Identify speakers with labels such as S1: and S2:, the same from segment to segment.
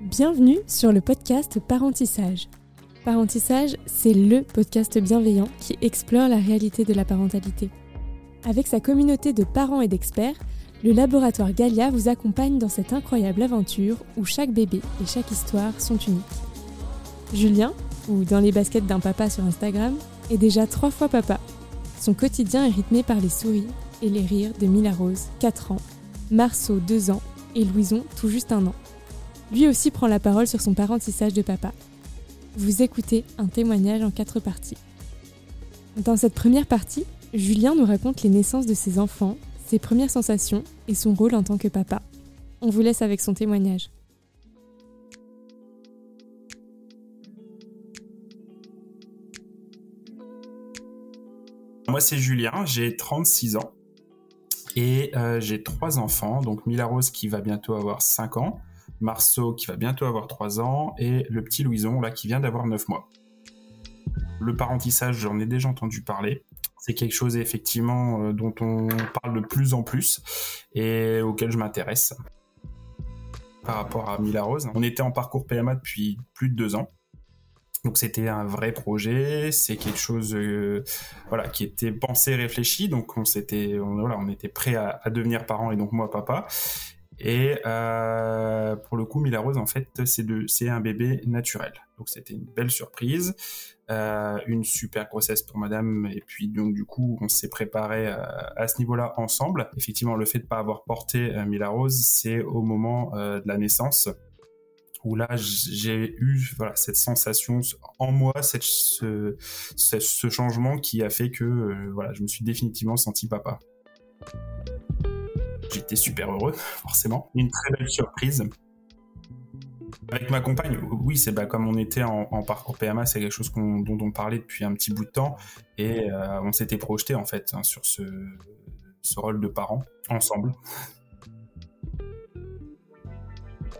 S1: Bienvenue sur le podcast Parentissage. Parentissage, c'est le podcast bienveillant qui explore la réalité de la parentalité. Avec sa communauté de parents et d'experts, le laboratoire Galia vous accompagne dans cette incroyable aventure où chaque bébé et chaque histoire sont uniques. Julien, ou dans les baskets d'un papa sur Instagram, est déjà trois fois papa. Son quotidien est rythmé par les souris et les rires de Mila Rose, 4 ans, Marceau, 2 ans, et Louison, tout juste un an. Lui aussi prend la parole sur son parentissage de papa. Vous écoutez un témoignage en quatre parties. Dans cette première partie, Julien nous raconte les naissances de ses enfants, ses premières sensations et son rôle en tant que papa. On vous laisse avec son témoignage.
S2: Moi, c'est Julien, j'ai 36 ans et euh, j'ai trois enfants. Donc, Mila Rose qui va bientôt avoir 5 ans, Marceau qui va bientôt avoir 3 ans et le petit Louison là qui vient d'avoir 9 mois. Le parentissage, j'en ai déjà entendu parler. C'est quelque chose effectivement euh, dont on parle de plus en plus et auquel je m'intéresse. Par rapport à Mila Rose, on était en parcours PMA depuis plus de deux ans. Donc c'était un vrai projet, c'est quelque chose euh, voilà qui était pensé, réfléchi. Donc on s'était voilà, on était prêt à, devenir parent et donc moi papa. Et euh, pour le coup, Mila Rose, en fait, c'est un bébé naturel. Donc c'était une belle surprise, euh, une super grossesse pour Madame. Et puis donc du coup, on s'est préparé euh, à ce niveau-là ensemble. Effectivement, le fait de pas avoir porté Mila Rose, c'est au moment de la naissance où là j'ai eu cette sensation en moi, ce, ce, changement qui a fait que voilà, je me suis définitivement senti papa. J'étais super heureux, forcément. Une très belle surprise. Avec ma compagne, oui, c'est bah, comme on était en, parcours PMA, c'est quelque chose dont on parlait depuis un petit bout de temps et euh, on s'était projeté en fait hein, sur ce, ce rôle de parent ensemble.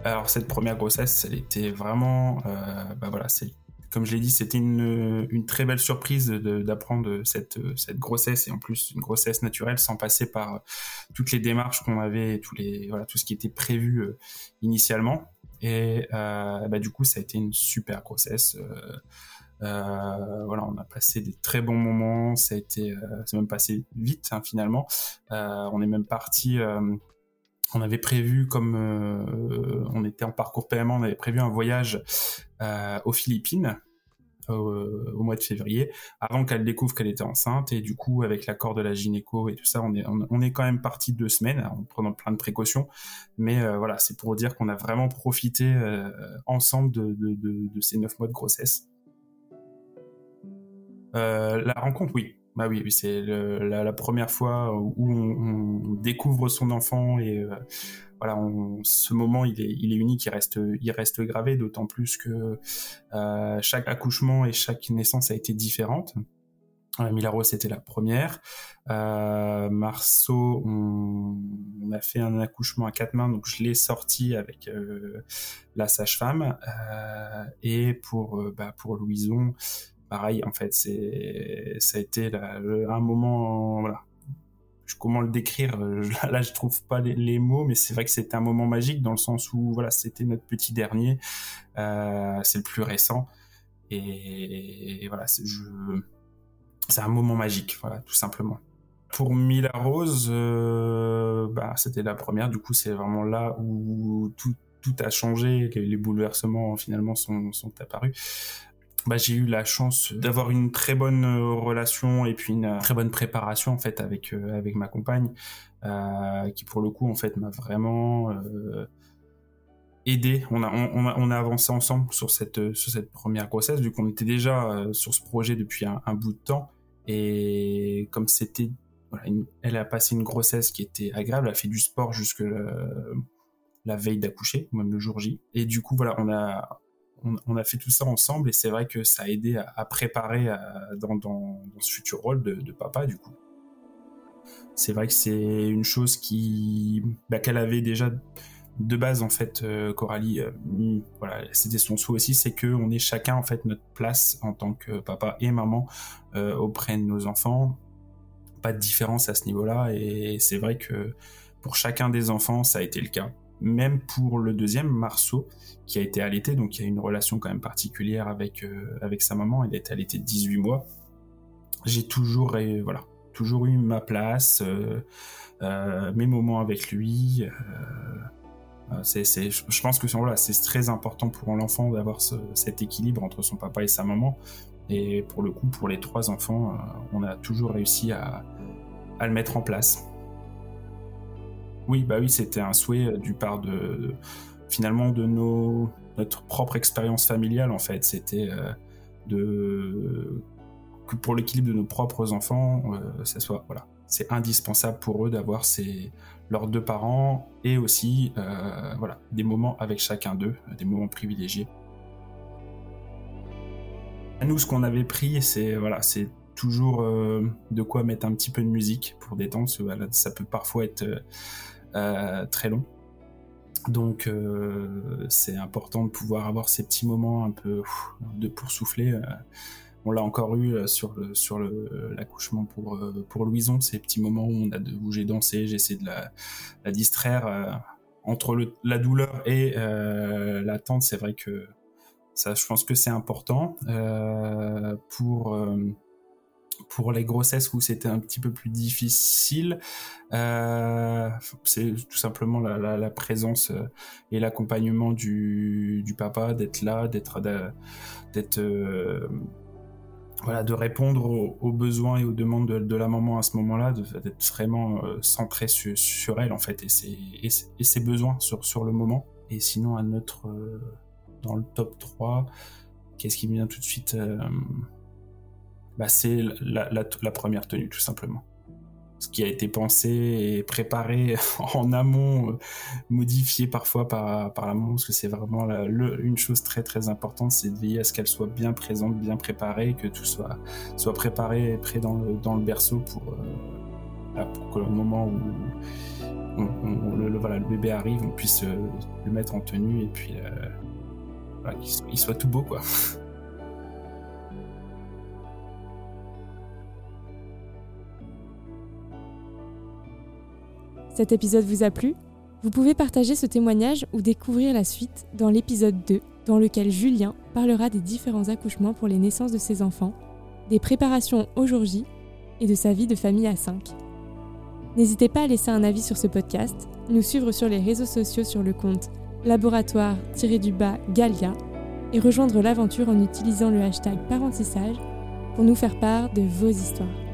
S2: Alors cette première grossesse, elle était vraiment, euh, bah voilà, c'est comme je l'ai dit, c'était une, très belle surprise d'apprendre cette, grossesse et en plus une grossesse naturelle sans passer par toutes les démarches qu'on avait, tous tout ce qui était prévu euh, initialement. Et euh, bah, du coup, ça a été une super grossesse. Euh, euh, voilà, on a passé des très bons moments. Ça a été, euh, c'est même passé vite hein, finalement. on est même parti on avait prévu, comme euh, on était en parcours paiement, on avait prévu un voyage euh, aux Philippines au, mois de février, avant qu'elle découvre qu'elle était enceinte. Et du coup, avec l'accord de la gynéco et tout ça, on est, quand même parti deux semaines en prenant plein de précautions. Mais euh, voilà, c'est pour dire qu'on a vraiment profité ensemble de, ces neuf mois de grossesse. la rencontre, oui, bah oui, c'est la, première fois où on, découvre son enfant et euh, voilà, on, ce moment il est, unique, il reste, gravé, d'autant plus que euh, chaque accouchement et chaque naissance a été différente. Euh, Milaro c'était la première. Euh, Marceau, on, a fait un accouchement à quatre mains, donc je l'ai sorti avec euh, la sage-femme. Euh, et pour, bah, pour Louison, pareil, en fait, c'est, ça a été un moment, voilà. Comment le décrire Là, je trouve pas les, mots, mais c'est vrai que c'était un moment magique dans le sens où, voilà, c'était notre petit dernier, euh, c'est le plus récent, et, voilà, c'est, je, un moment magique, tout simplement. Pour Mila Rose, euh, bah, c'était la première. Du coup, c'est vraiment là où tout, tout a changé. Les, les bouleversements finalement sont, sont apparus bah, j'ai eu la chance d'avoir une très bonne euh, relation et puis une euh, très bonne préparation en fait avec euh, avec ma compagne qui pour le coup en fait m'a vraiment euh, aidé. On a, on, on a avancé ensemble sur cette sur cette première grossesse vu qu'on était déjà sur ce projet depuis un, bout de temps. Et comme c'était elle a passé une grossesse qui était agréable elle a fait du sport jusque la veille d'accoucher même le jour J. Et du coup voilà on a on, a fait tout ça ensemble et c'est vrai que ça a aidé à, préparer dans, ce futur rôle de, de papa du coup. C'est vrai que c'est une chose qui bah, qu'elle avait déjà de base en fait euh, Coralie euh, voilà c'était son souhait aussi c'est que on ait chacun en fait notre place en tant que papa et maman euh, auprès de nos enfants pas de différence à ce niveau là et c'est vrai que pour chacun des enfants ça a été le cas même pour le deuxième, Marceau, qui a été allaité, donc il y a une relation quand même particulière avec, avec sa maman, il a été allaité 18 mois. J'ai toujours, voilà, toujours eu ma place, mes moments avec lui. je pense que voilà, c'est très important pour l'enfant d'avoir cet équilibre entre son papa et sa maman. Et pour le coup, pour les trois enfants, on a toujours réussi à, à le mettre en place. Oui, bah oui, c'était un souhait euh, du part de, finalement de nos notre propre expérience familiale en fait. C'était euh, de que pour l'équilibre de nos propres enfants, euh, ça soit voilà, c'est indispensable pour eux d'avoir leurs deux parents et aussi voilà des moments avec chacun d'eux, des moments privilégiés. Nous, ce qu'on avait pris, c'est voilà, c'est toujours de quoi mettre un petit peu de musique pour détendre. ça peut parfois être très long. Donc euh, c'est important de pouvoir avoir ces petits moments un peu de pour souffler. Euh. on l'a encore eu sur le sur l'accouchement pour pour Louison, ces petits moments où on a de, où j'ai dansé, j'essaie de la, distraire entre la douleur et l'attente. C'est vrai que ça, je pense que c'est important pour pour les grossesses où c'était un petit peu plus difficile, euh, c'est tout simplement la, présence euh, et l'accompagnement du, papa, d'être là, d'être, euh, voilà, de répondre aux, besoins et aux demandes de, la maman à ce moment-là, d'être vraiment centré sur, elle en fait et ses, et, ses besoins sur, sur le moment. Et sinon, à notre dans le top 3, qu'est-ce qui me vient tout de suite bah, c'est la, première tenue, tout simplement. Ce qui a été pensé et préparé en amont, euh, modifié parfois par, par la maman, parce que c'est vraiment une chose très très importante, c'est de veiller à ce qu'elle soit bien présente, bien préparée, que tout soit, soit préparé et prêt dans le, berceau pour, euh, pour que le moment où le, voilà, le bébé arrive, on puisse euh, le mettre en tenue et puis qu'il soit tout beau quoi.
S1: Cet épisode vous a plu Vous pouvez partager ce témoignage ou découvrir la suite dans l'épisode 2, dans lequel Julien parlera des différents accouchements pour les naissances de ses enfants, des préparations au jour J et de sa vie de famille à 5. N'hésitez pas à laisser un avis sur ce podcast, nous suivre sur les réseaux sociaux sur le compte laboratoire-du-bas Galia et rejoindre l'aventure en utilisant le hashtag parentissage pour nous faire part de vos histoires.